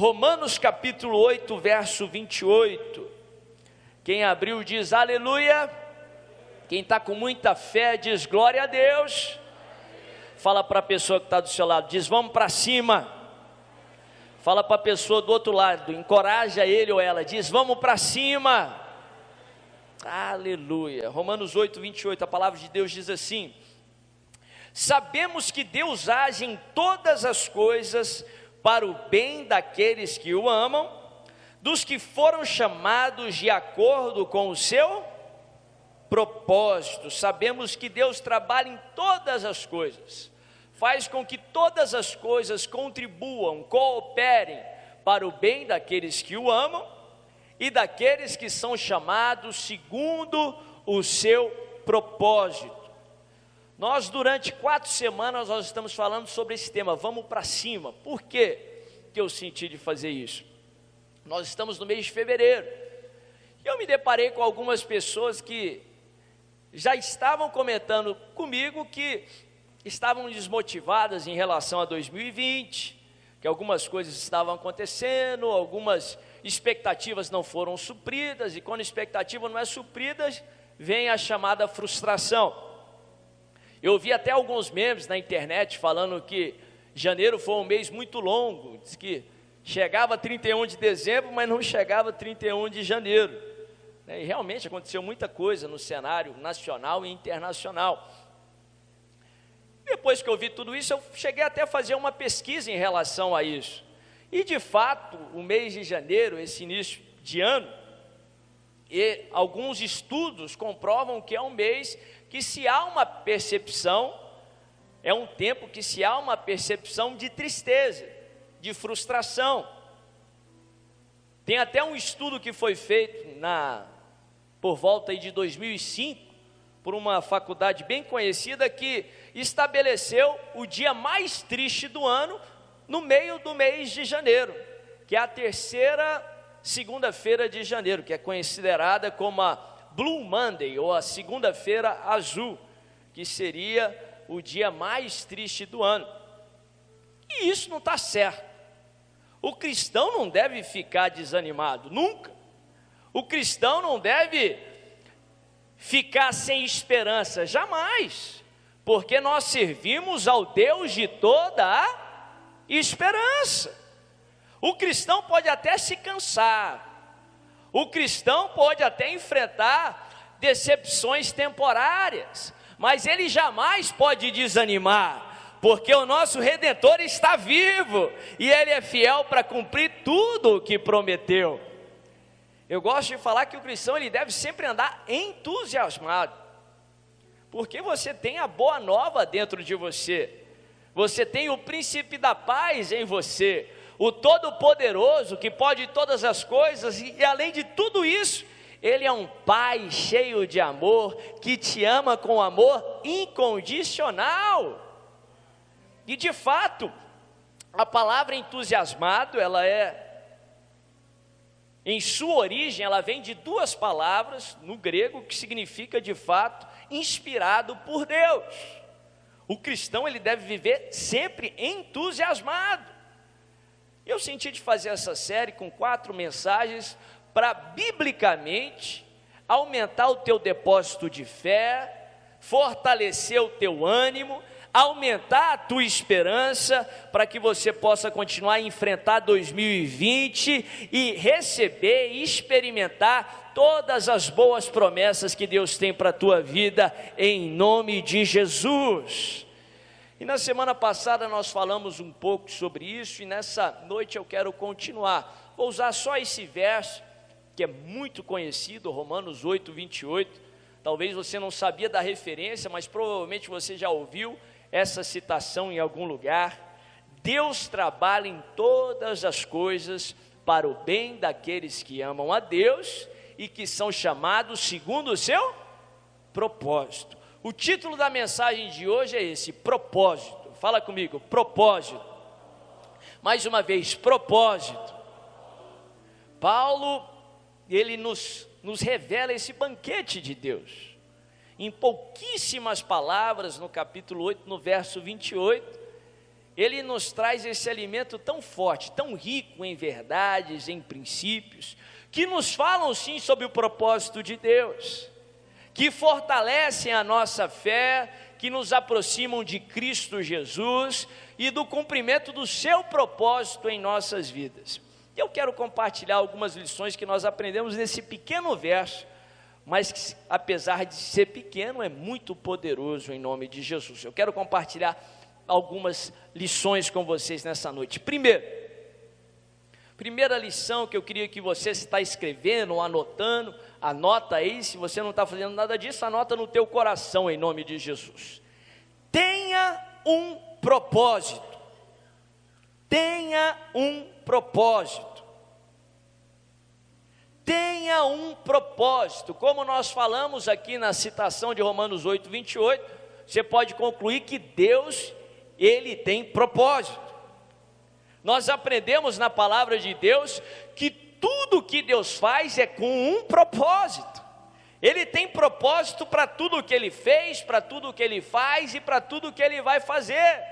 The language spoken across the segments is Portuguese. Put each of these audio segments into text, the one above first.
Romanos capítulo 8, verso 28. Quem abriu diz aleluia. Quem está com muita fé diz glória a Deus. Fala para a pessoa que está do seu lado, diz vamos para cima. Fala para a pessoa do outro lado, encoraja ele ou ela, diz vamos para cima. Aleluia. Romanos 8, 28, a palavra de Deus diz assim: Sabemos que Deus age em todas as coisas para o bem daqueles que o amam, dos que foram chamados de acordo com o seu propósito. Sabemos que Deus trabalha em todas as coisas, faz com que todas as coisas contribuam, cooperem para o bem daqueles que o amam e daqueles que são chamados segundo o seu propósito. Nós, durante quatro semanas, nós estamos falando sobre esse tema, vamos para cima. Por que eu senti de fazer isso? Nós estamos no mês de fevereiro. E eu me deparei com algumas pessoas que já estavam comentando comigo que estavam desmotivadas em relação a 2020, que algumas coisas estavam acontecendo, algumas expectativas não foram supridas, e quando expectativa não é suprida, vem a chamada frustração. Eu vi até alguns memes na internet falando que janeiro foi um mês muito longo, diz que chegava 31 de dezembro, mas não chegava 31 de janeiro. Né, e realmente aconteceu muita coisa no cenário nacional e internacional. Depois que eu vi tudo isso, eu cheguei até a fazer uma pesquisa em relação a isso. E de fato, o mês de janeiro, esse início de ano, e alguns estudos comprovam que é um mês que se há uma percepção, é um tempo que se há uma percepção de tristeza, de frustração. Tem até um estudo que foi feito na por volta de 2005 por uma faculdade bem conhecida que estabeleceu o dia mais triste do ano no meio do mês de janeiro, que é a terceira segunda-feira de janeiro, que é considerada como a Blue Monday, ou a segunda-feira azul, que seria o dia mais triste do ano. E isso não está certo. O cristão não deve ficar desanimado, nunca. O cristão não deve ficar sem esperança, jamais. Porque nós servimos ao Deus de toda a esperança. O cristão pode até se cansar, o cristão pode até enfrentar decepções temporárias, mas ele jamais pode desanimar, porque o nosso redentor está vivo e ele é fiel para cumprir tudo o que prometeu. Eu gosto de falar que o cristão ele deve sempre andar entusiasmado, porque você tem a boa nova dentro de você. Você tem o príncipe da paz em você o Todo-Poderoso que pode todas as coisas, e, além de tudo isso, Ele é um Pai cheio de amor, que te ama com amor incondicional. E de fato, a palavra entusiasmado, ela é em sua origem, ela vem de duas palavras no grego que significa de fato inspirado por Deus. O cristão ele deve viver sempre entusiasmado. Eu senti de fazer essa série com quatro mensagens para, biblicamente, aumentar o teu depósito de fé, fortalecer o teu ânimo, aumentar a tua esperança, para que você possa continuar a enfrentar 2020 e receber e experimentar todas as boas promessas que Deus tem para a tua vida, em nome de Jesus. E na semana passada nós falamos um pouco sobre isso, e nessa noite eu quero continuar. Vou usar só esse verso, que é muito conhecido, Romanos 8, 28. Talvez você não sabia da referência, mas provavelmente você já ouviu essa citação em algum lugar. Deus trabalha em todas as coisas para o bem daqueles que amam a Deus e que são chamados segundo o seu propósito. O título da mensagem de hoje é esse: propósito. Fala comigo, propósito. Mais uma vez, propósito. Paulo, ele nos, nos revela esse banquete de Deus. Em pouquíssimas palavras, no capítulo 8, no verso 28, ele nos traz esse alimento tão forte, tão rico em verdades, em princípios, que nos falam sim sobre o propósito de Deus, que fortalecem a nossa fé, que nos aproximam de Cristo Jesus e do cumprimento do seu propósito em nossas vidas. Eu quero compartilhar algumas lições que nós aprendemos nesse pequeno verso, mas que, apesar de ser pequeno, é muito poderoso em nome de Jesus. Eu quero compartilhar algumas lições com vocês nessa noite. Primeiro, primeira lição que eu queria que você está escrevendo ou anotando, anota aí, se você não está fazendo nada disso, anota no teu coração em nome de Jesus. Tenha um propósito. Tenha um propósito tenha um propósito. Como nós falamos aqui na citação de Romanos 8, 28, você pode concluir que Deus, Ele tem propósito. Nós aprendemos na palavra de Deus tudo que Deus faz é com um propósito. Ele tem propósito para tudo que ele fez, para tudo que ele faz e para tudo que ele vai fazer.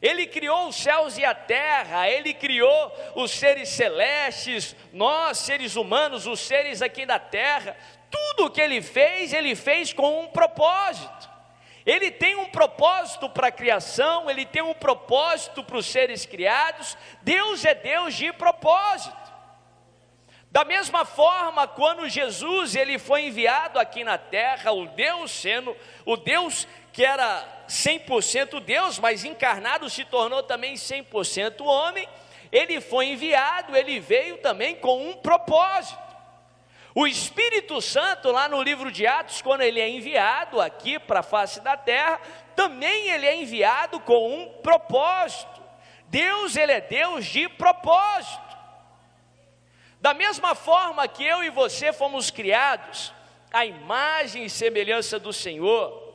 Ele criou os céus e a terra, ele criou os seres celestes, nós, seres humanos, os seres aqui da terra. Tudo o que ele fez, ele fez com um propósito. Ele tem um propósito para a criação, ele tem um propósito para os seres criados. Deus é Deus de propósito. Da mesma forma, quando Jesus ele foi enviado aqui na terra, o Deus sendo o Deus que era 100% Deus, mas encarnado se tornou também 100% homem, ele foi enviado, ele veio também com um propósito. O Espírito Santo, lá no livro de Atos, quando ele é enviado aqui para a face da terra, também ele é enviado com um propósito. Deus, ele é Deus de propósito. Da mesma forma que eu e você fomos criados à imagem e semelhança do Senhor,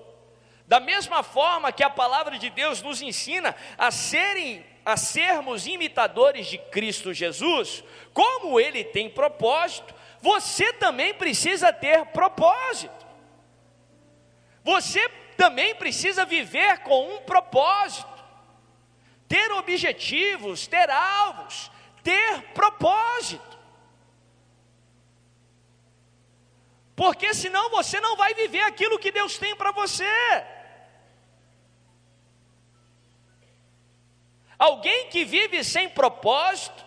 da mesma forma que a palavra de Deus nos ensina a serem a sermos imitadores de Cristo Jesus, como ele tem propósito, você também precisa ter propósito. Você também precisa viver com um propósito, ter objetivos, ter alvos, ter propósito. Porque senão você não vai viver aquilo que Deus tem para você. Alguém que vive sem propósito,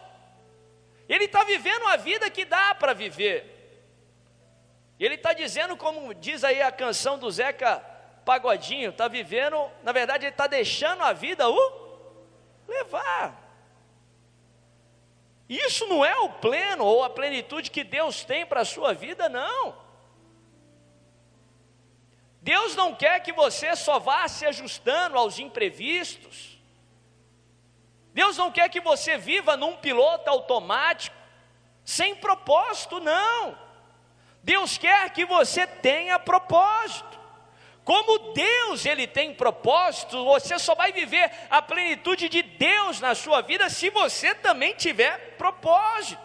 ele está vivendo a vida que dá para viver. Ele está dizendo, como diz aí a canção do Zeca Pagodinho, está vivendo, na verdade, ele está deixando a vida o levar. Isso não é o pleno ou a plenitude que Deus tem para a sua vida, não. Deus não quer que você só vá se ajustando aos imprevistos. Deus não quer que você viva num piloto automático, sem propósito, não. Deus quer que você tenha propósito. Como Deus ele tem propósito, você só vai viver a plenitude de Deus na sua vida se você também tiver propósito.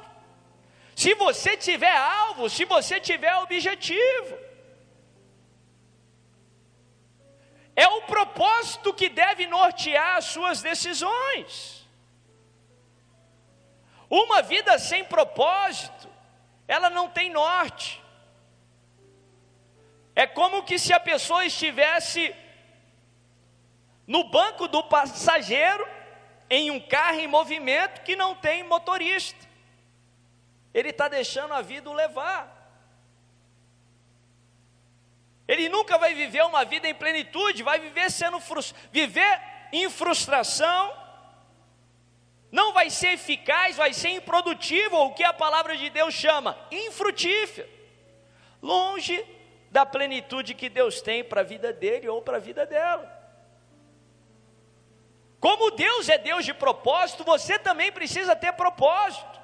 Se você tiver alvo, se você tiver objetivo. É o propósito que deve nortear as suas decisões. Uma vida sem propósito, ela não tem norte. É como que se a pessoa estivesse no banco do passageiro em um carro em movimento que não tem motorista. Ele está deixando a vida o levar. Ele nunca vai viver uma vida em plenitude, vai viver sendo viver em frustração, não vai ser eficaz, vai ser improdutivo, o que a palavra de Deus chama infrutífero, longe da plenitude que Deus tem para a vida dele ou para a vida dela. Como Deus é Deus de propósito, você também precisa ter propósito.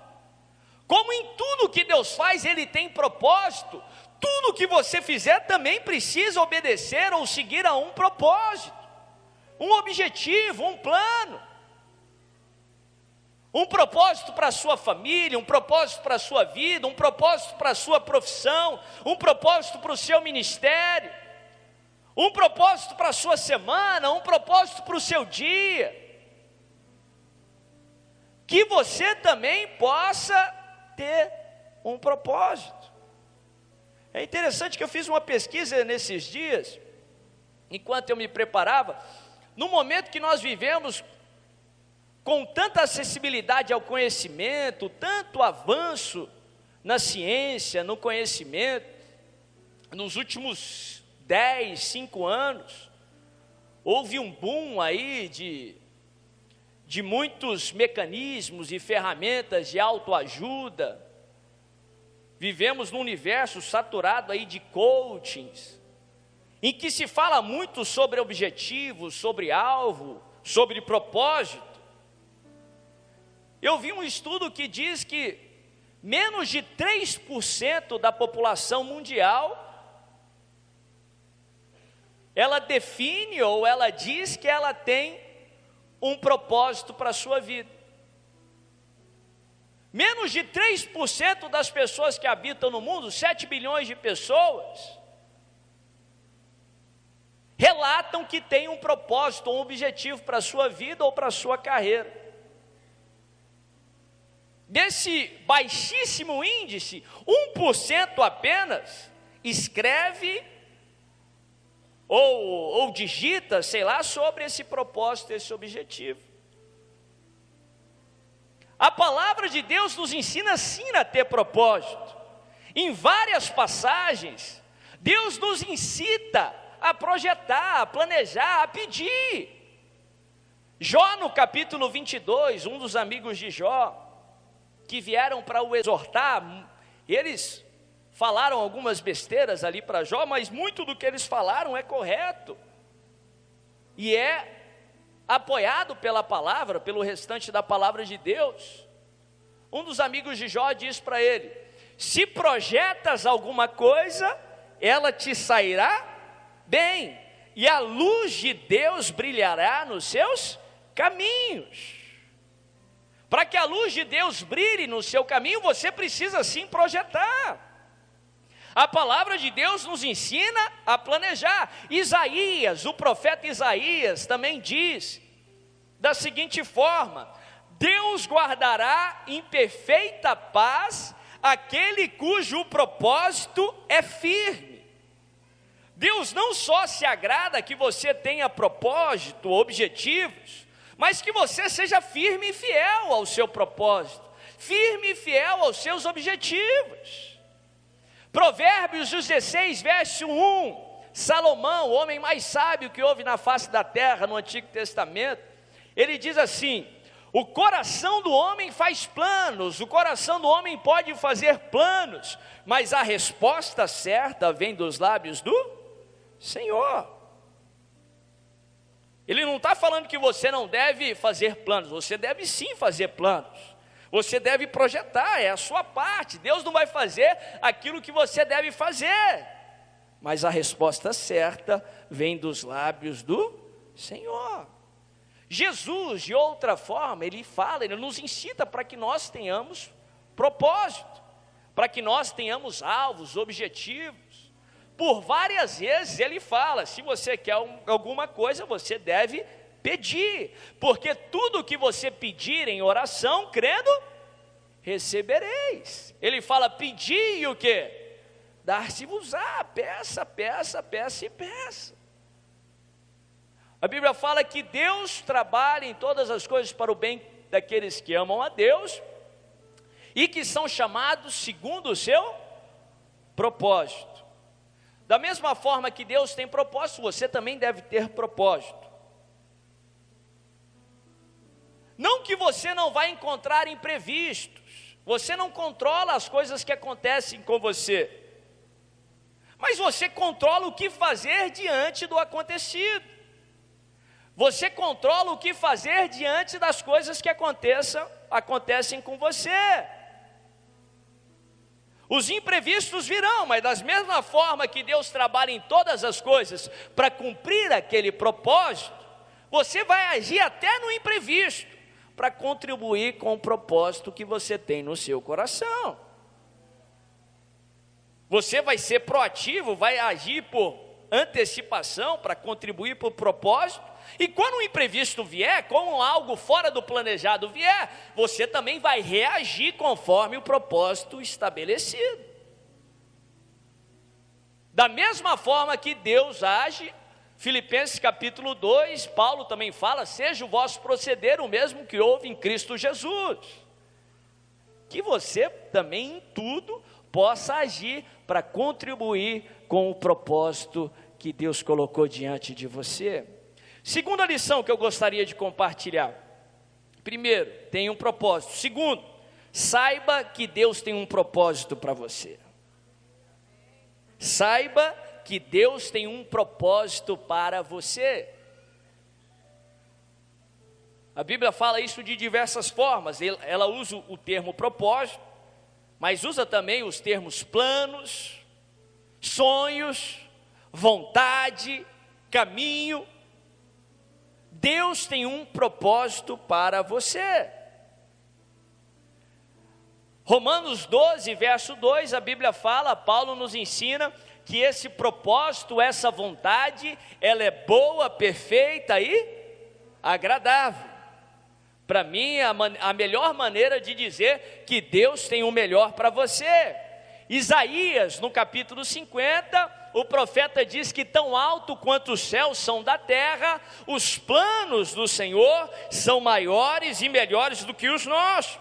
Como em tudo que Deus faz, Ele tem propósito, tudo que você fizer também precisa obedecer ou seguir a um propósito, um objetivo, um plano um propósito para a sua família, um propósito para a sua vida, um propósito para a sua profissão, um propósito para o seu ministério, um propósito para a sua semana, um propósito para o seu dia. que você também possa ter um propósito. É interessante que eu fiz uma pesquisa nesses dias, enquanto eu me preparava, no momento que nós vivemos com tanta acessibilidade ao conhecimento, tanto avanço na ciência, no conhecimento, nos últimos 10, 5 anos, houve um boom aí de, de muitos mecanismos e ferramentas de autoajuda. Vivemos num universo saturado aí de coachings, em que se fala muito sobre objetivo, sobre alvo, sobre propósito. Eu vi um estudo que diz que menos de 3% da população mundial ela define ou ela diz que ela tem um propósito para a sua vida. Menos de 3% das pessoas que habitam no mundo, 7 bilhões de pessoas, relatam que tem um propósito, um objetivo para a sua vida ou para a sua carreira. Desse baixíssimo índice, 1% apenas escreve ou, ou digita, sei lá, sobre esse propósito, esse objetivo. A palavra de Deus nos ensina sim a ter propósito. Em várias passagens, Deus nos incita a projetar, a planejar, a pedir. Jó, no capítulo 22, um dos amigos de Jó, que vieram para o exortar, eles falaram algumas besteiras ali para Jó, mas muito do que eles falaram é correto. E é apoiado pela palavra, pelo restante da palavra de Deus. Um dos amigos de Jó diz para ele: Se projetas alguma coisa, ela te sairá bem, e a luz de Deus brilhará nos seus caminhos. Para que a luz de Deus brilhe no seu caminho, você precisa sim projetar. A palavra de Deus nos ensina a planejar. Isaías, o profeta Isaías, também diz da seguinte forma: Deus guardará em perfeita paz aquele cujo propósito é firme. Deus não só se agrada que você tenha propósito, objetivos, mas que você seja firme e fiel ao seu propósito, firme e fiel aos seus objetivos. Provérbios 16, verso 1. Salomão, o homem mais sábio que houve na face da terra no Antigo Testamento, ele diz assim: o coração do homem faz planos, o coração do homem pode fazer planos, mas a resposta certa vem dos lábios do Senhor. Ele não está falando que você não deve fazer planos, você deve sim fazer planos. Você deve projetar, é a sua parte. Deus não vai fazer aquilo que você deve fazer. Mas a resposta certa vem dos lábios do Senhor. Jesus, de outra forma, ele fala, ele nos incita para que nós tenhamos propósito, para que nós tenhamos alvos, objetivos. Por várias vezes ele fala: se você quer alguma coisa, você deve pedir, porque tudo que você pedir em oração, crendo, recebereis. Ele fala: pedir e o que? Dar-se-vos-á, peça, peça, peça e peça. A Bíblia fala que Deus trabalha em todas as coisas para o bem daqueles que amam a Deus e que são chamados segundo o seu propósito. Da mesma forma que Deus tem propósito, você também deve ter propósito. Não que você não vai encontrar imprevistos, você não controla as coisas que acontecem com você, mas você controla o que fazer diante do acontecido. Você controla o que fazer diante das coisas que aconteçam, acontecem com você. Os imprevistos virão, mas da mesma forma que Deus trabalha em todas as coisas para cumprir aquele propósito, você vai agir até no imprevisto para contribuir com o propósito que você tem no seu coração. Você vai ser proativo, vai agir por antecipação para contribuir para o propósito, E quando um imprevisto vier, como algo fora do planejado vier, você também vai reagir conforme o propósito estabelecido. Da mesma forma que Deus age, Filipenses capítulo 2, Paulo também fala: seja o vosso proceder o mesmo que houve em Cristo Jesus. Que você também em tudo possa agir para contribuir com o propósito que Deus colocou diante de você. Segunda lição que eu gostaria de compartilhar. Primeiro, tem um propósito. Segundo, saiba que Deus tem um propósito para você. Saiba que Deus tem um propósito para você. A Bíblia fala isso de diversas formas. Ela usa o termo propósito, mas usa também os termos planos, sonhos, vontade, caminho. Deus tem um propósito para você. Romanos 12, verso 2, a Bíblia fala, Paulo nos ensina que esse propósito, essa vontade, ela é boa, perfeita e agradável. Para mim, a, a, melhor maneira de dizer que Deus tem o melhor para você. Isaías, no capítulo 50, o profeta diz que tão alto quanto os céus são da terra, os planos do Senhor são maiores e melhores do que os nossos.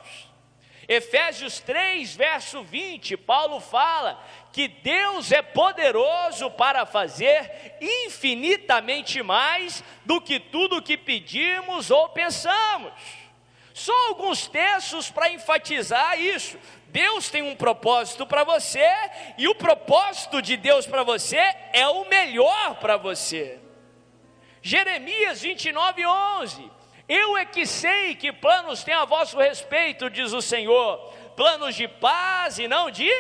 Efésios 3, verso 20, Paulo fala que Deus é poderoso para fazer infinitamente mais do que tudo que pedimos ou pensamos. Só alguns textos para enfatizar isso. Deus tem um propósito para você e o propósito de Deus para você é o melhor para você. Jeremias 29, 11 eu é que sei que planos têm a vosso respeito, diz o Senhor, planos de paz e não de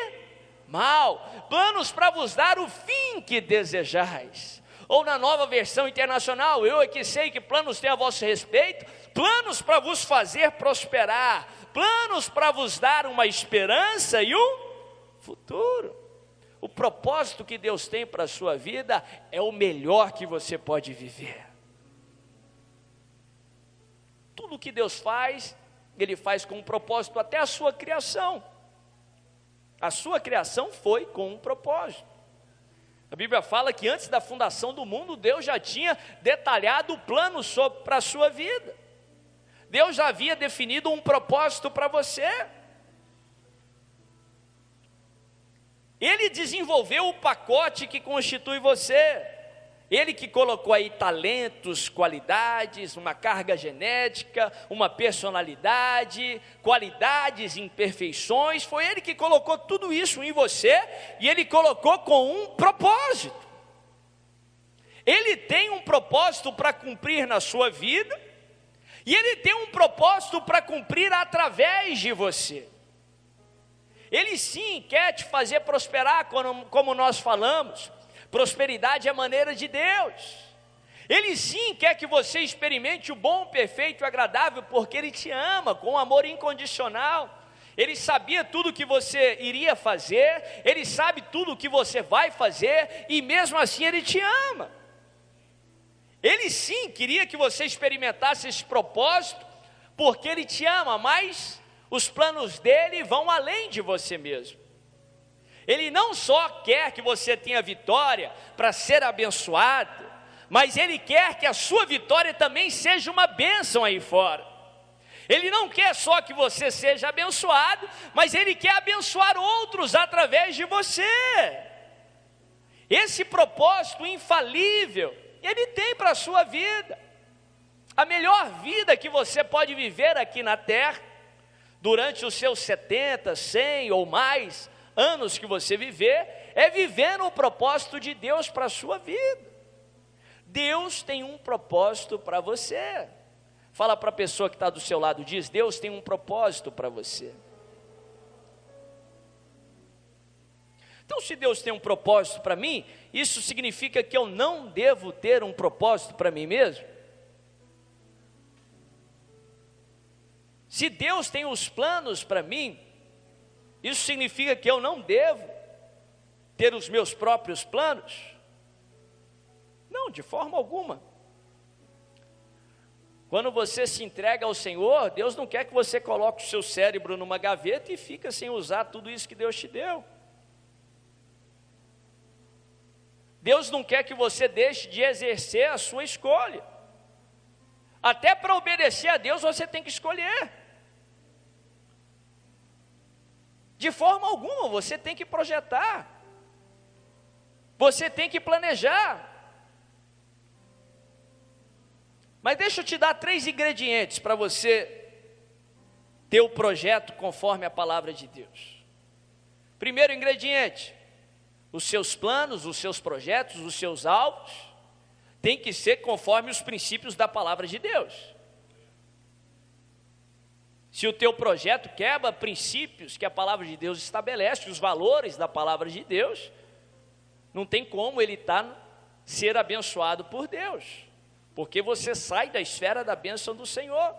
mal, planos para vos dar o fim que desejais. Ou na nova versão internacional, eu é que sei que planos têm a vosso respeito, planos para vos fazer prosperar, planos para vos dar uma esperança e um futuro. O propósito que Deus tem para a sua vida é o melhor que você pode viver. Tudo que Deus faz, Ele faz com um propósito, até a sua criação. A sua criação foi com um propósito. A Bíblia fala que antes da fundação do mundo, Deus já tinha detalhado o plano para a sua vida. Deus já havia definido um propósito para você. Ele desenvolveu o pacote que constitui você. Ele que colocou aí talentos, qualidades, uma carga genética, uma personalidade, qualidades, imperfeições, foi Ele que colocou tudo isso em você e Ele colocou com um propósito. Ele tem um propósito para cumprir na sua vida e Ele tem um propósito para cumprir através de você. Ele sim quer te fazer prosperar, como, nós falamos Prosperidade é maneira de Deus. Ele sim quer que você experimente o bom, perfeito e agradável, porque Ele te ama com amor incondicional. Ele sabia tudo o que você iria fazer, Ele sabe tudo o que você vai fazer, e mesmo assim Ele te ama. Ele sim queria que você experimentasse esse propósito, porque Ele te ama, mas os planos dele vão além de você mesmo. Ele não só quer que você tenha vitória para ser abençoado, mas Ele quer que a sua vitória também seja uma bênção aí fora. Ele não quer só que você seja abençoado, mas Ele quer abençoar outros através de você. Esse propósito infalível, Ele tem para a sua vida. A melhor vida que você pode viver aqui na terra, durante os seus 70, 100 ou mais, anos que você viver, é vivendo o propósito de Deus para a sua vida. Deus tem um propósito para você. Fala para a pessoa que está do seu lado, diz: Deus tem um propósito para você. Então, se Deus tem um propósito para mim, isso significa que eu não devo ter um propósito para mim mesmo? Se Deus tem os planos para mim, isso significa que eu não devo ter os meus próprios planos? Não, de forma alguma. Quando você se entrega ao Senhor, Deus não quer que você coloque o seu cérebro numa gaveta e fica sem usar tudo isso que Deus te deu. Deus não quer que você deixe de exercer a sua escolha. Até para obedecer a Deus você tem que escolher. De forma alguma, você tem que projetar. Você tem que planejar. Mas deixa eu te dar três ingredientes para você ter o projeto conforme a palavra de Deus. Primeiro ingrediente: os seus planos, os seus projetos, os seus alvos tem que ser conforme os princípios da palavra de Deus. Se o teu projeto quebra princípios que a palavra de Deus estabelece, os valores da palavra de Deus, não tem como ele tá, ser abençoado por Deus porque você sai da esfera da bênção do Senhor.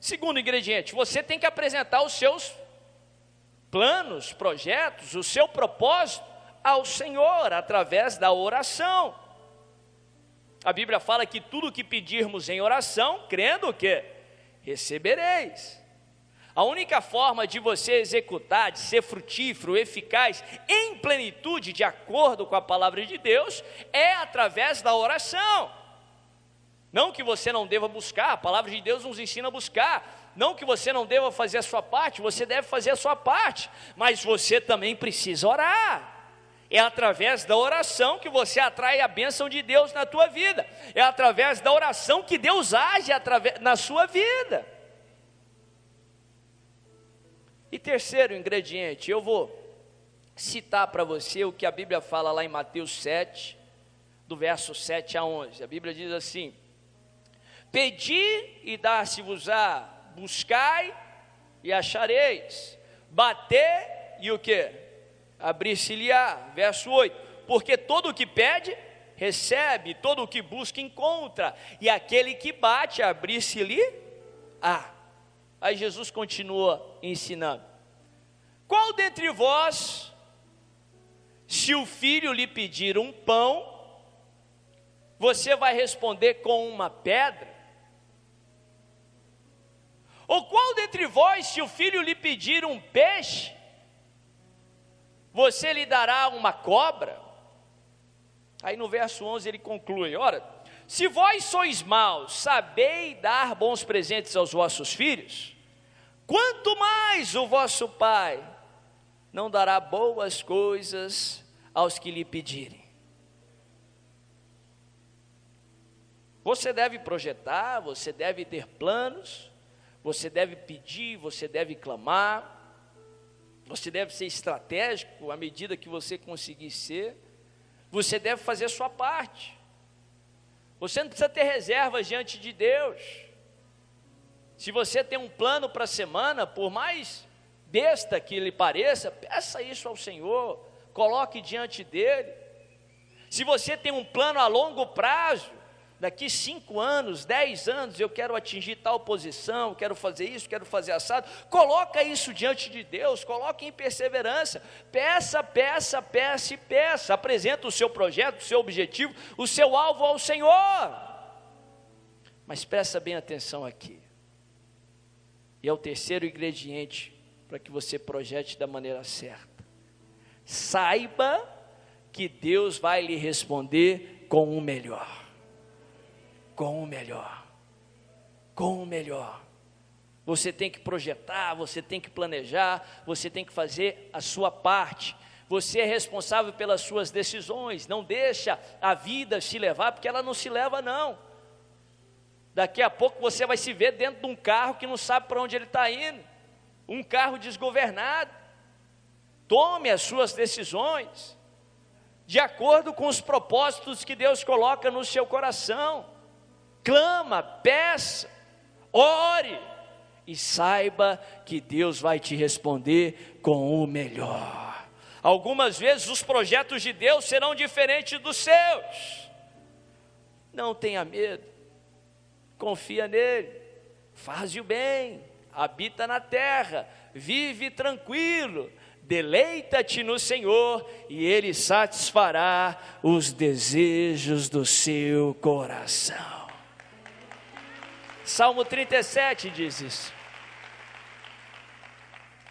Segundo ingrediente, você tem que apresentar os seus planos, projetos, o seu propósito ao Senhor através da oração. A Bíblia fala que tudo que pedirmos em oração, crendo que recebereis. A única forma de você executar, de ser frutífero, eficaz, em plenitude, de acordo com a palavra de Deus, é através da oração. Não que você não deva buscar, a palavra de Deus nos ensina a buscar. Não que você não deva fazer a sua parte, você deve fazer a sua parte, mas você também precisa orar. É através da oração que você atrai a bênção de Deus na tua vida. É através da oração que Deus age na sua vida. E terceiro ingrediente, eu vou citar para você o que a Bíblia fala lá em Mateus 7, do verso 7 a 11. A Bíblia diz assim: Pedi e dar-se-vos-á, buscai e achareis, bater e o que? Abrir-se-lhe-á, verso 8, porque todo o que pede, recebe, todo o que busca, encontra, e aquele que bate, abrir-se-lhe-á. Aí Jesus continua ensinando, qual dentre vós, se o filho lhe pedir um pão, você vai responder com uma pedra? Ou qual dentre vós, se o filho lhe pedir um peixe, você lhe dará uma cobra? Aí no verso 11 ele conclui: Ora, se vós sois maus, sabei dar bons presentes aos vossos filhos, quanto mais o vosso Pai não dará boas coisas aos que lhe pedirem. Você deve projetar, você deve ter planos, você deve pedir, você deve clamar, você deve ser estratégico à medida que você conseguir ser, você deve fazer a sua parte. Você não precisa ter reservas diante de Deus. Se você tem um plano para a semana, por mais besta que lhe pareça, peça isso ao Senhor, coloque diante dele. Se você tem um plano a longo prazo, daqui cinco anos, dez anos, eu quero atingir tal posição, quero fazer isso, quero fazer assado. Coloca isso diante de Deus, coloque em perseverança. Peça, peça, peça e peça. Apresenta o seu projeto, o seu objetivo, o seu alvo ao Senhor. Mas presta bem atenção aqui. E é o terceiro ingrediente para que você projete da maneira certa. Saiba que Deus vai lhe responder com o melhor com o melhor. Com o melhor. Você tem que projetar, você tem que planejar, você tem que fazer a sua parte. Você é responsável pelas suas decisões. Não deixa a vida se levar, porque ela não se leva, não. Daqui a pouco você vai se ver dentro de um carro que não sabe para onde ele está indo. Um carro desgovernado. Tome as suas decisões de acordo com os propósitos que Deus coloca no seu coração clama, peça, ore e saiba que Deus vai te responder com o melhor. Algumas vezes os projetos de Deus serão diferentes dos seus. Não tenha medo, confia nele, faz o bem, habita na terra, vive tranquilo, deleita-te no Senhor e Ele satisfará os desejos do seu coração. Salmo 37 diz isso.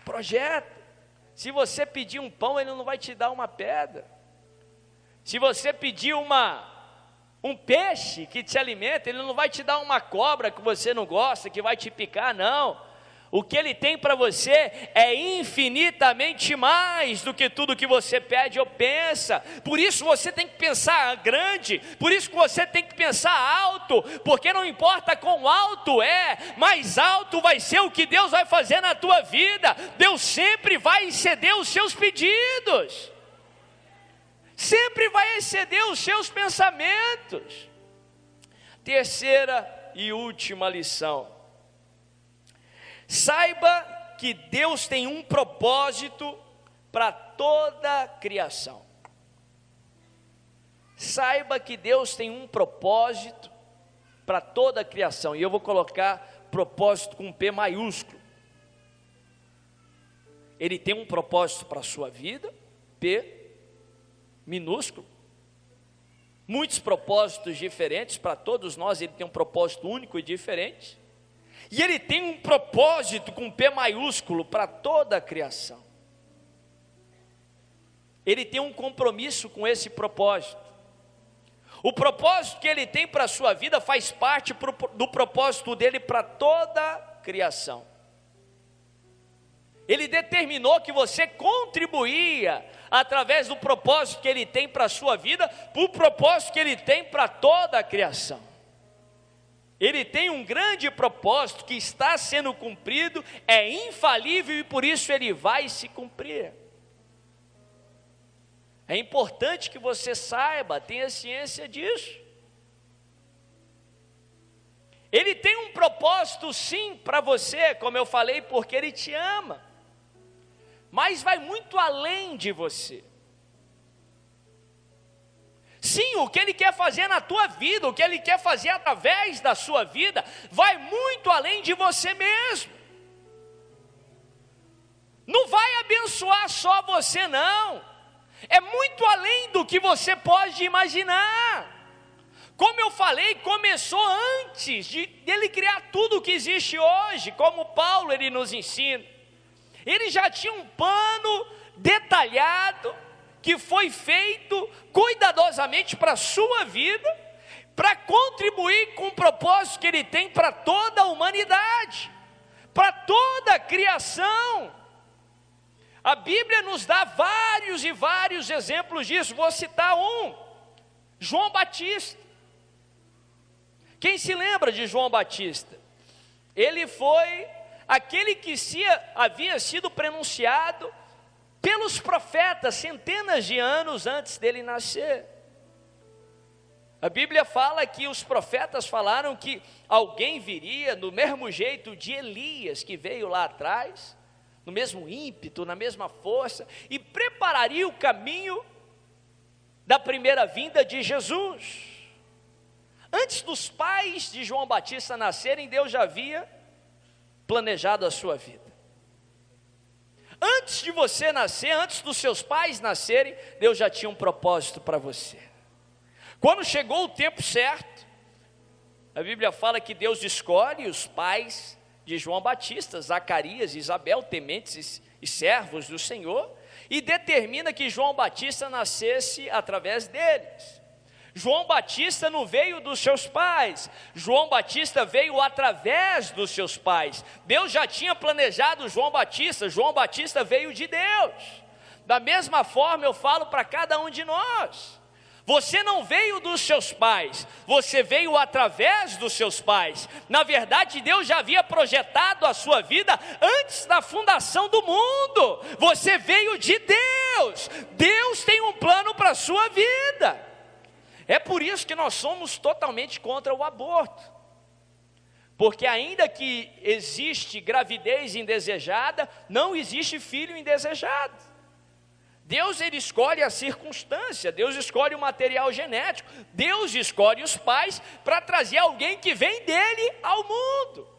Projeto. Se você pedir um pão, ele não vai te dar uma pedra. Se você pedir uma um peixe que te alimenta, ele não vai te dar uma cobra que você não gosta, que vai te picar, não. O que ele tem para você é infinitamente mais do que tudo que você pede ou pensa. Por isso você tem que pensar grande, por isso você tem que pensar alto, porque não importa quão alto é, mais alto vai ser o que Deus vai fazer na tua vida. Deus sempre vai exceder os seus pedidos. Sempre vai exceder os seus pensamentos. Terceira e última lição Saiba que Deus tem um propósito para toda a criação. Saiba que Deus tem um propósito para toda a criação. E eu vou colocar propósito com P maiúsculo. Ele tem um propósito para a sua vida, P minúsculo. Muitos propósitos diferentes para todos nós, ele tem um propósito único e diferente. E ele tem um propósito com P maiúsculo para toda a criação. Ele tem um compromisso com esse propósito. O propósito que ele tem para a sua vida faz parte do propósito dele para toda a criação. Ele determinou que você contribuía através do propósito que ele tem para a sua vida, para o propósito que ele tem para toda a criação. Ele tem um grande propósito que está sendo cumprido, é infalível e por isso ele vai se cumprir. É importante que você saiba, tenha ciência disso. Ele tem um propósito sim para você, como eu falei, porque ele te ama, mas vai muito além de você. Sim, o que Ele quer fazer na tua vida, o que Ele quer fazer através da sua vida, vai muito além de você mesmo. Não vai abençoar só você, não. É muito além do que você pode imaginar. Como eu falei, começou antes de ele criar tudo o que existe hoje, como Paulo ele nos ensina. Ele já tinha um plano detalhado que foi feito cuidadosamente para a sua vida, para contribuir com o propósito que ele tem para toda a humanidade, para toda a criação. A Bíblia nos dá vários e vários exemplos disso, vou citar um: João Batista. Quem se lembra de João Batista? Ele foi aquele que se, havia sido prenunciado pelos profetas centenas de anos antes dele nascer. A Bíblia fala que os profetas falaram que alguém viria do mesmo jeito de Elias, que veio lá atrás, no mesmo ímpeto, na mesma força, e prepararia o caminho da primeira vinda de Jesus. Antes dos pais de João Batista nascerem, Deus já havia planejado a sua vida. Antes de você nascer, antes dos seus pais nascerem, Deus já tinha um propósito para você. Quando chegou o tempo certo, a Bíblia fala que Deus escolhe os pais de João Batista, Zacarias Isabel, tementes e servos do Senhor, e determina que João Batista nascesse através deles. João Batista não veio dos seus pais, João Batista veio através dos seus pais. Deus já tinha planejado João Batista, João Batista veio de Deus. Da mesma forma eu falo para cada um de nós. Você não veio dos seus pais, você veio através dos seus pais. Na verdade, Deus já havia projetado a sua vida antes da fundação do mundo. Você veio de Deus. Deus tem um plano para a sua vida. É por isso que nós somos totalmente contra o aborto. Porque ainda que existe gravidez indesejada, não existe filho indesejado. Deus ele escolhe a circunstância, Deus escolhe o material genético, Deus escolhe os pais para trazer alguém que vem dele ao mundo.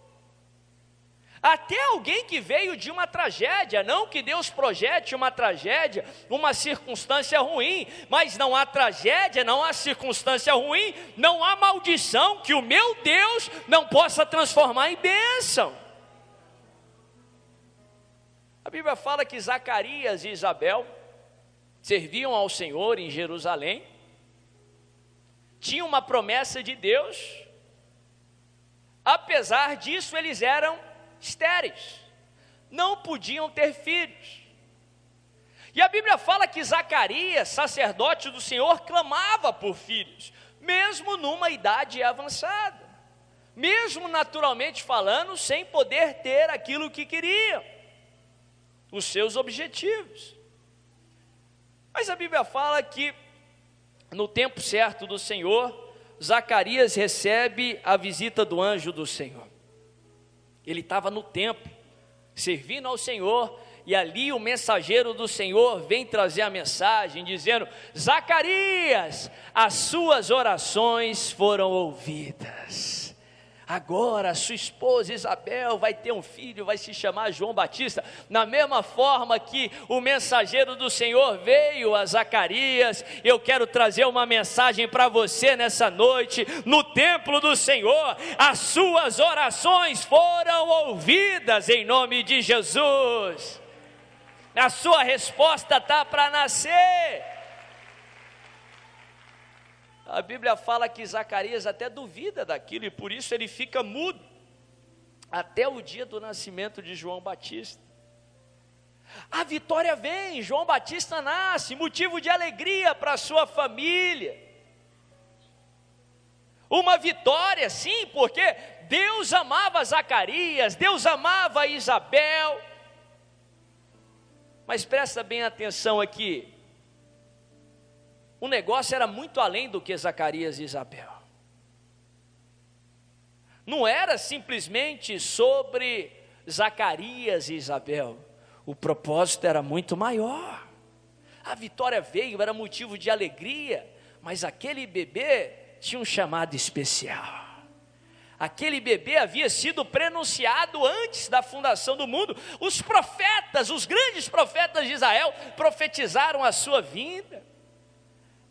Até alguém que veio de uma tragédia, não que Deus projete uma tragédia, uma circunstância ruim, mas não há tragédia, não há circunstância ruim, não há maldição que o meu Deus não possa transformar em bênção. A Bíblia fala que Zacarias e Isabel serviam ao Senhor em Jerusalém, tinham uma promessa de Deus, apesar disso, eles eram estéreis, não podiam ter filhos. E a Bíblia fala que Zacarias, sacerdote do Senhor, clamava por filhos, mesmo numa idade avançada, mesmo naturalmente falando, sem poder ter aquilo que queria, os seus objetivos. Mas a Bíblia fala que no tempo certo do Senhor, Zacarias recebe a visita do anjo do Senhor. Ele estava no templo, servindo ao Senhor, e ali o mensageiro do Senhor vem trazer a mensagem, dizendo: Zacarias, as suas orações foram ouvidas. Agora, sua esposa Isabel vai ter um filho, vai se chamar João Batista. Na mesma forma que o mensageiro do Senhor veio a Zacarias, eu quero trazer uma mensagem para você nessa noite. No templo do Senhor, as suas orações foram ouvidas em nome de Jesus. A sua resposta está para nascer. A Bíblia fala que Zacarias até duvida daquilo e por isso ele fica mudo até o dia do nascimento de João Batista. A vitória vem, João Batista nasce, motivo de alegria para sua família. Uma vitória, sim, porque Deus amava Zacarias, Deus amava Isabel. Mas presta bem atenção aqui, o negócio era muito além do que Zacarias e Isabel. Não era simplesmente sobre Zacarias e Isabel. O propósito era muito maior. A vitória veio, era motivo de alegria, mas aquele bebê tinha um chamado especial. Aquele bebê havia sido prenunciado antes da fundação do mundo. Os profetas, os grandes profetas de Israel, profetizaram a sua vinda.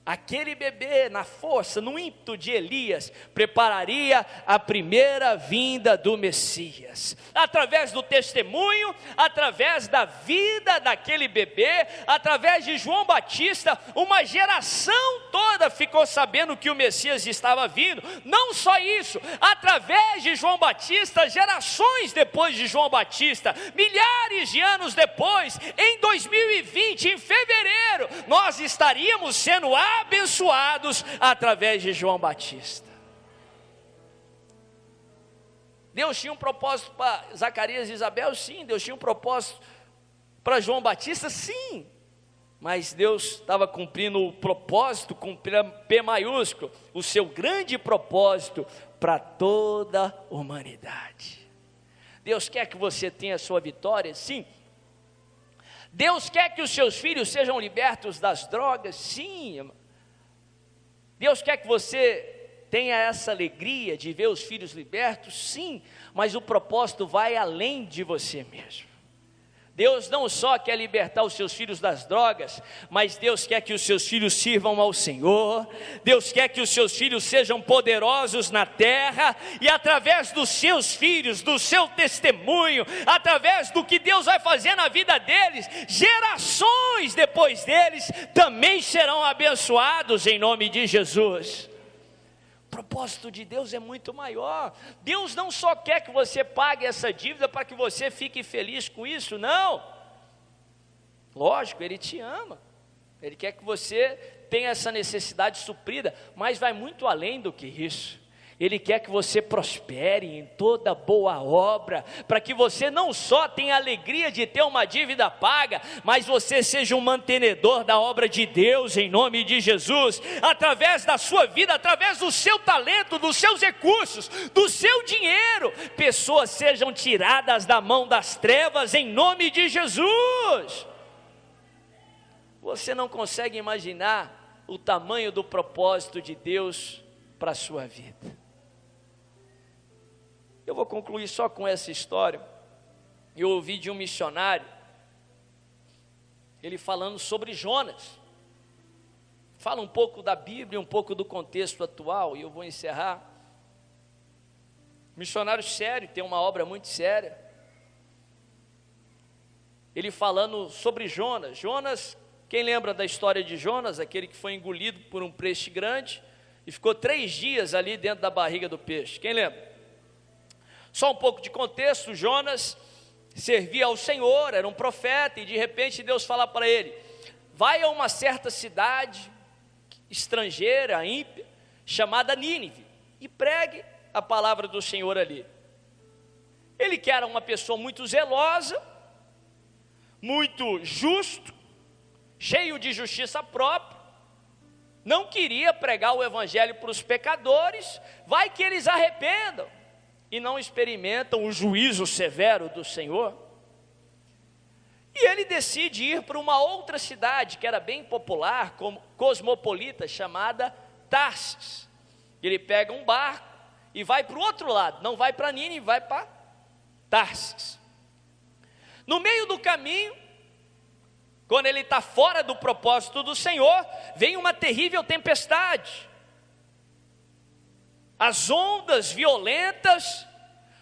Aquele bebê, na força, no ímpeto de Elias, prepararia a primeira vinda do Messias. Através do testemunho, através da vida daquele bebê, através de João Batista, uma geração toda ficou sabendo que o Messias estava vindo. Não só isso, através de João Batista, gerações depois de João Batista, milhares de anos depois, em 2020, em fevereiro, nós estaríamos sendo abençoados através de João Batista. Deus tinha um propósito para Zacarias e Isabel? Sim. Deus tinha um propósito para João Batista? Sim. Mas Deus estava cumprindo o propósito com P maiúsculo, o seu grande propósito para toda a humanidade. Deus quer que você tenha a sua vitória? Sim. Deus quer que os seus filhos sejam libertos das drogas? Sim. Deus quer que você tenha essa alegria de ver os filhos libertos? Sim, mas o propósito vai além de você mesmo. Deus não só quer libertar os seus filhos das drogas, mas Deus quer que os seus filhos sirvam ao Senhor, Deus quer que os seus filhos sejam poderosos na terra, e através dos seus filhos, do seu testemunho, através do que Deus vai fazer na vida deles, gerações depois deles também serão abençoados em nome de Jesus. O propósito de Deus é muito maior. Deus não só quer que você pague essa dívida para que você fique feliz com isso, não. Lógico, Ele te ama. Ele quer que você tenha essa necessidade suprida, mas vai muito além do que isso. Ele quer que você prospere em toda boa obra, para que você não só tenha alegria de ter uma dívida paga, mas você seja um mantenedor da obra de Deus em nome de Jesus, através da sua vida, através do seu talento, dos seus recursos, do seu dinheiro, pessoas sejam tiradas da mão das trevas em nome de Jesus. Você não consegue imaginar o tamanho do propósito de Deus para a sua vida. Eu vou concluir só com essa história. eu ouvi de um missionário, ele falando sobre Jonas. Fala um pouco da Bíblia, um pouco do contexto atual, e eu vou encerrar. Missionário sério, tem uma obra muito séria. Ele falando sobre Jonas. Jonas, quem lembra da história de Jonas, aquele que foi engolido por um peixe grande e ficou três dias ali dentro da barriga do peixe? Quem lembra? Só um pouco de contexto: Jonas servia ao Senhor, era um profeta, e de repente Deus fala para ele: vai a uma certa cidade estrangeira, ímpia, chamada Nínive, e pregue a palavra do Senhor ali. Ele que era uma pessoa muito zelosa, muito justo, cheio de justiça própria, não queria pregar o evangelho para os pecadores, vai que eles arrependam e não experimentam o juízo severo do Senhor. E ele decide ir para uma outra cidade que era bem popular, como cosmopolita, chamada Tarsis. Ele pega um barco e vai para o outro lado, não vai para Nínive, vai para Tarsis. No meio do caminho, quando ele está fora do propósito do Senhor, vem uma terrível tempestade. As ondas violentas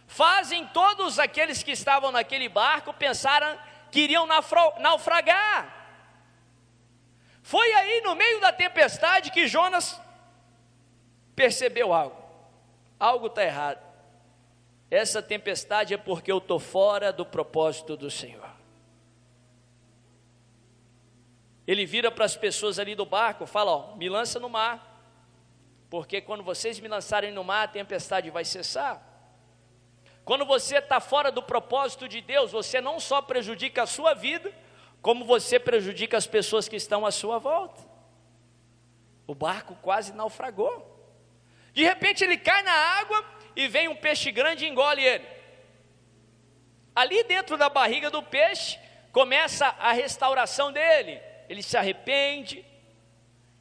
fazem todos aqueles que estavam naquele barco pensaram que iriam naufragar. Foi aí no meio da tempestade que Jonas percebeu algo. Algo está errado. Essa tempestade é porque eu estou fora do propósito do Senhor. Ele vira para as pessoas ali do barco, fala: Ó, me lança no mar porque quando vocês me lançarem no mar, a tempestade vai cessar. Quando você está fora do propósito de Deus, você não só prejudica a sua vida, como você prejudica as pessoas que estão à sua volta. O barco quase naufragou. De repente ele cai na água e vem um peixe grande e engole ele. Ali dentro da barriga do peixe começa a restauração dele. Ele se arrepende,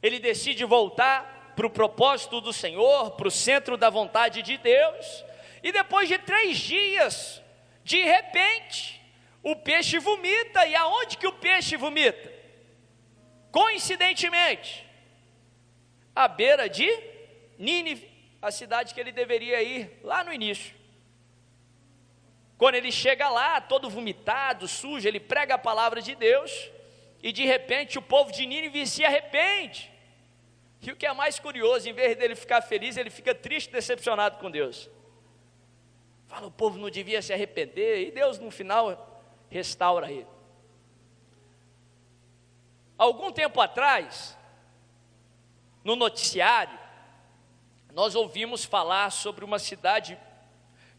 ele decide voltar, para o propósito do Senhor, para o centro da vontade de Deus, e depois de três dias, de repente, o peixe vomita, e aonde que o peixe vomita? Coincidentemente, à beira de Nínive, a cidade que ele deveria ir lá no início. Quando ele chega lá, todo vomitado, sujo, ele prega a palavra de Deus, e de repente o povo de Nínive se arrepende. E o que é mais curioso, em vez dele ficar feliz, ele fica triste, decepcionado com Deus. Fala, o povo não devia se arrepender, e Deus no final restaura ele. Algum tempo atrás, no noticiário, nós ouvimos falar sobre uma cidade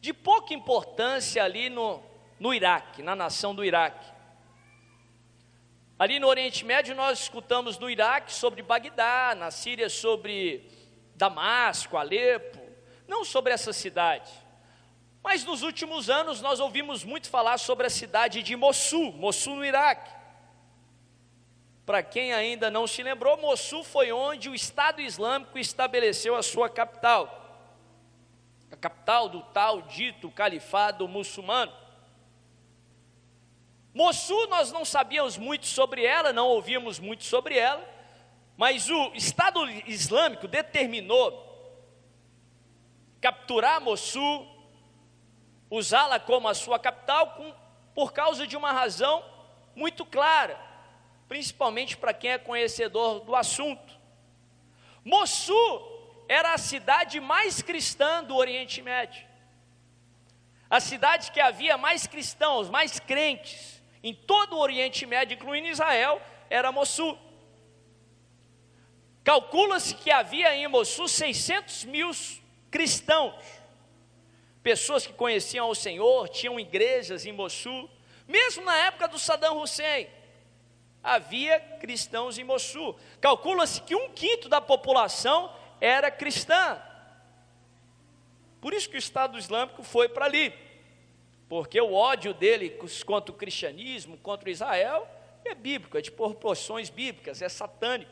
de pouca importância ali no, no Iraque, na nação do Iraque. Ali no Oriente Médio nós escutamos no Iraque sobre Bagdá, na Síria sobre Damasco, Alepo, não sobre essa cidade. Mas nos últimos anos nós ouvimos muito falar sobre a cidade de Mossul, Mossul no Iraque. Para quem ainda não se lembrou, Mossul foi onde o Estado Islâmico estabeleceu a sua capital. A capital do tal dito califado muçulmano. Mossul, nós não sabíamos muito sobre ela, não ouvíamos muito sobre ela, mas o Estado Islâmico determinou capturar Mossul, usá-la como a sua capital, com, por causa de uma razão muito clara, principalmente para quem é conhecedor do assunto. Mossul era a cidade mais cristã do Oriente Médio, a cidade que havia mais cristãos, mais crentes em todo o Oriente Médio, incluindo Israel, era Mossul. Calcula-se que havia em Mossul 600 mil cristãos, pessoas que conheciam o Senhor, tinham igrejas em Mossul, mesmo na época do Saddam Hussein, havia cristãos em Mossul. Calcula-se que um quinto da população era cristã. Por isso que o Estado Islâmico foi para ali. Porque o ódio dele contra o cristianismo, contra Israel, é bíblico, é de proporções bíblicas, é satânico.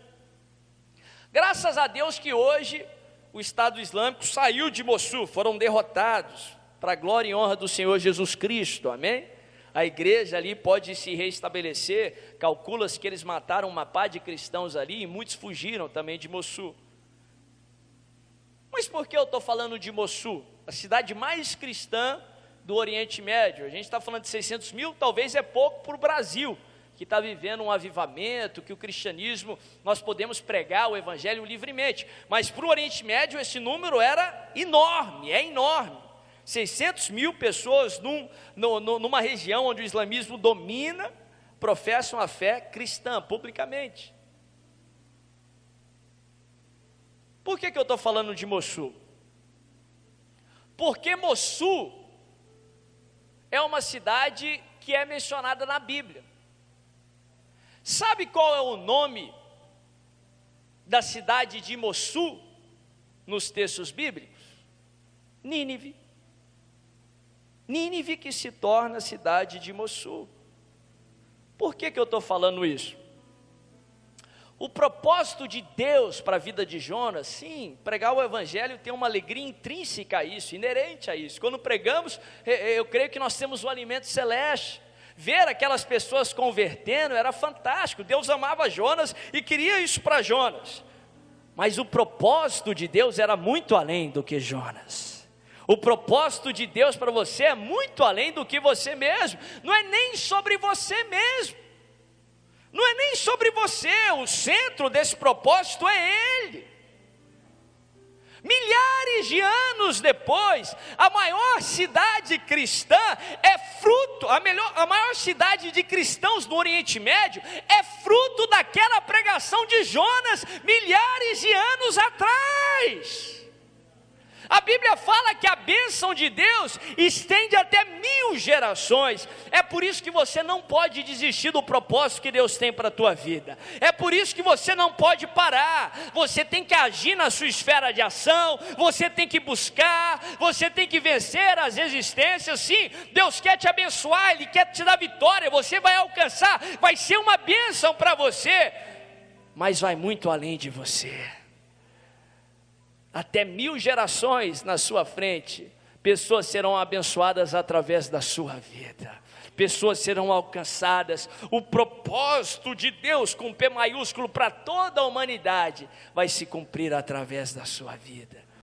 Graças a Deus que hoje o Estado Islâmico saiu de Mossul, foram derrotados, para a glória e honra do Senhor Jesus Cristo, amém? a igreja ali pode se restabelecer. Calcula-se que eles mataram uma pá de cristãos ali e muitos fugiram também de Mossul. Mas por que eu estou falando de Mossul? A cidade mais cristã do Oriente Médio. A gente está falando de 600 mil, talvez é pouco para o Brasil, que está vivendo um avivamento, que o cristianismo, nós podemos pregar o evangelho livremente. Mas para o Oriente Médio esse número era enorme, é enorme. 600 mil pessoas num, no, no, numa região onde o islamismo domina, professam a fé cristã publicamente. Por que, que eu estou falando de Mossul? Porque Mossul é uma cidade que é mencionada na Bíblia. Sabe qual é o nome da cidade de Mossul nos textos bíblicos? Nínive. Nínive que se torna a cidade de Mossul. Por que, que eu estou falando isso? O propósito de Deus para a vida de Jonas, sim, pregar o Evangelho tem uma alegria intrínseca a isso, inerente a isso. Quando pregamos, eu creio que nós temos o alimento celeste. Ver aquelas pessoas convertendo era fantástico. Deus amava Jonas e queria isso para Jonas. Mas o propósito de Deus era muito além do que Jonas. O propósito de Deus para você é muito além do que você mesmo, não é nem sobre você mesmo, não é nem sobre você, o centro desse propósito é Ele. Milhares de anos depois, a maior cidade cristã é fruto, a, melhor, a maior cidade de cristãos do Oriente Médio é fruto daquela pregação de Jonas milhares de anos atrás. A Bíblia fala que a bênção de Deus estende até mil gerações. É por isso que você não pode desistir do propósito que Deus tem para a tua vida. É por isso que você não pode parar. Você tem que agir na sua esfera de ação. Você tem que buscar. Você tem que vencer as resistências. Sim, Deus quer te abençoar. Ele quer te dar vitória. Você vai alcançar. Vai ser uma bênção para você. Mas vai muito além de você até mil gerações na sua frente, pessoas serão abençoadas através da sua vida, pessoas serão alcançadas. O propósito de Deus, com P maiúsculo, para toda a humanidade, vai se cumprir através da sua vida.